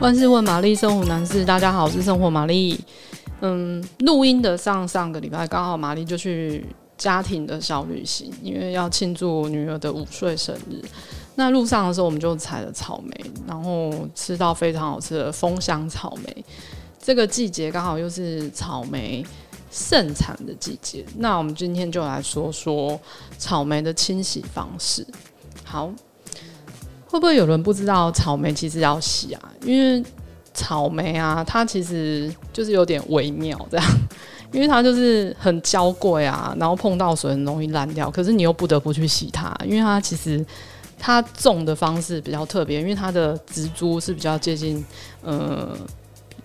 万事问玛丽，生活男士，大家好，我是生活玛丽。嗯，录音的上上个礼拜，刚好玛丽就去家庭的小旅行，因为要庆祝女儿的五岁生日。那路上的时候，我们就采了草莓，然后吃到非常好吃的丰香草莓。这个季节刚好又是草莓盛产的季节。那我们今天就来说说草莓的清洗方式。好。会不会有人不知道草莓其实要洗啊？因为草莓啊，它其实就是有点微妙这样，因为它就是很娇贵啊，然后碰到水很容易烂掉。可是你又不得不去洗它，因为它其实它种的方式比较特别，因为它的植株是比较接近呃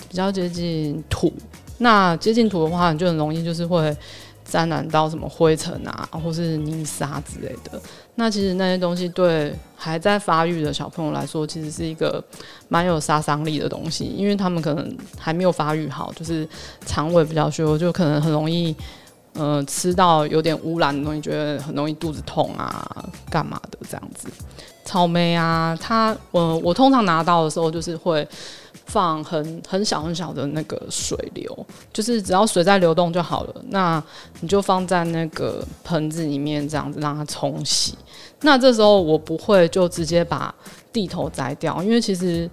比较接近土。那接近土的话，你就很容易就是会。沾染到什么灰尘啊，或是泥沙之类的。那其实那些东西对还在发育的小朋友来说，其实是一个蛮有杀伤力的东西，因为他们可能还没有发育好，就是肠胃比较虚弱，就可能很容易，呃，吃到有点污染的东西，觉得很容易肚子痛啊，干嘛的这样子。草莓啊，它我我通常拿到的时候就是会。放很很小很小的那个水流，就是只要水在流动就好了。那你就放在那个盆子里面，这样子让它冲洗。那这时候我不会就直接把地头摘掉，因为其实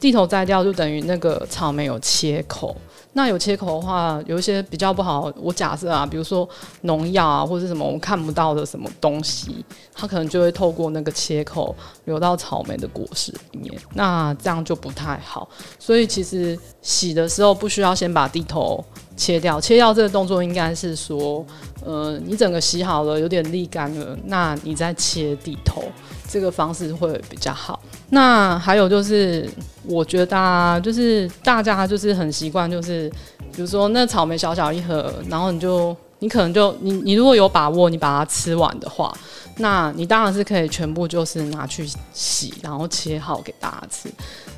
地头摘掉就等于那个草莓有切口。那有切口的话，有一些比较不好。我假设啊，比如说农药啊，或者什么我们看不到的什么东西，它可能就会透过那个切口流到草莓的果实里面。那这样就不太好。所以其实洗的时候不需要先把地头切掉。切掉这个动作应该是说，呃，你整个洗好了，有点沥干了，那你再切地头，这个方式会比较好。那还有就是，我觉得啊，就是大家就是很习惯，就是比如说那草莓小小一盒，然后你就你可能就你你如果有把握，你把它吃完的话，那你当然是可以全部就是拿去洗，然后切好给大家吃。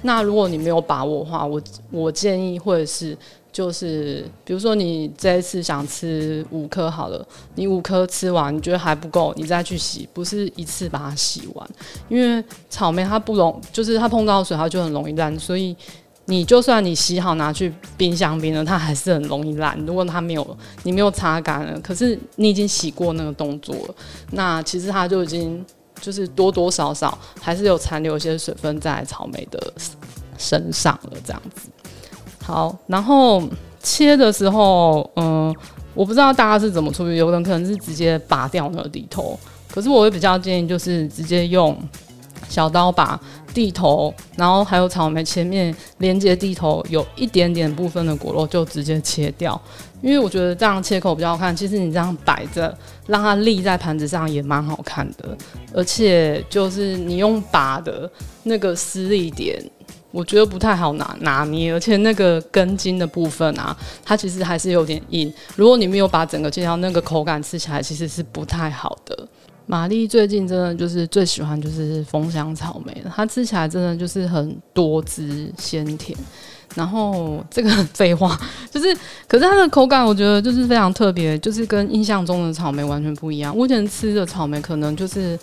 那如果你没有把握的话，我我建议或者是。就是比如说你这一次想吃五颗好了，你五颗吃完你觉得还不够，你再去洗，不是一次把它洗完，因为草莓它不容，就是它碰到水它就很容易烂，所以你就算你洗好拿去冰箱冰了，它还是很容易烂。如果它没有你没有擦干了，可是你已经洗过那个动作了，那其实它就已经就是多多少少还是有残留一些水分在草莓的身上了，这样子。好，然后切的时候，嗯、我不知道大家是怎么处理，有人可能是直接拔掉那个地头，可是我会比较建议就是直接用小刀把地头，然后还有草莓前面连接地头有一点点部分的果肉就直接切掉，因为我觉得这样切口比较好看。其实你这样摆着，让它立在盘子上也蛮好看的，而且就是你用拔的那个撕力点。我觉得不太好拿拿捏，而且那个根茎的部分啊，它其实还是有点硬。如果你没有把整个切掉，那个口感吃起来其实是不太好的。玛丽最近真的就是最喜欢就是风香草莓了，它吃起来真的就是很多汁鲜甜。然后这个废话就是，可是它的口感我觉得就是非常特别，就是跟印象中的草莓完全不一样。我以前吃的草莓可能就是。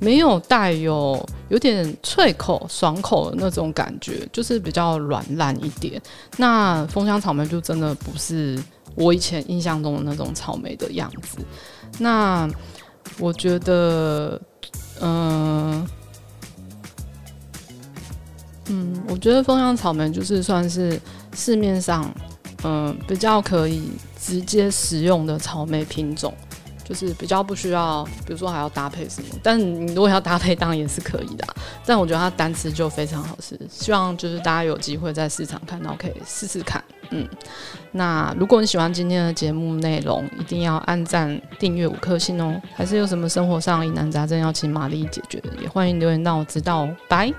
没有带有有点脆口、爽口的那种感觉，就是比较软烂一点。那丰香草莓就真的不是我以前印象中的那种草莓的样子。那我觉得，嗯、嗯，我觉得丰香草莓就是算是市面上嗯、比较可以直接食用的草莓品种。就是比较不需要，比如说还要搭配什么，但你如果要搭配，当然也是可以的。但我觉得它单吃就非常好吃，希望就是大家有机会在市场看到，可以试试看。嗯，那如果你喜欢今天的节目内容，一定要按赞、订阅五颗星哦。还是有什么生活上疑难杂症要请玛丽解决的，也欢迎留言让我知道哦。拜。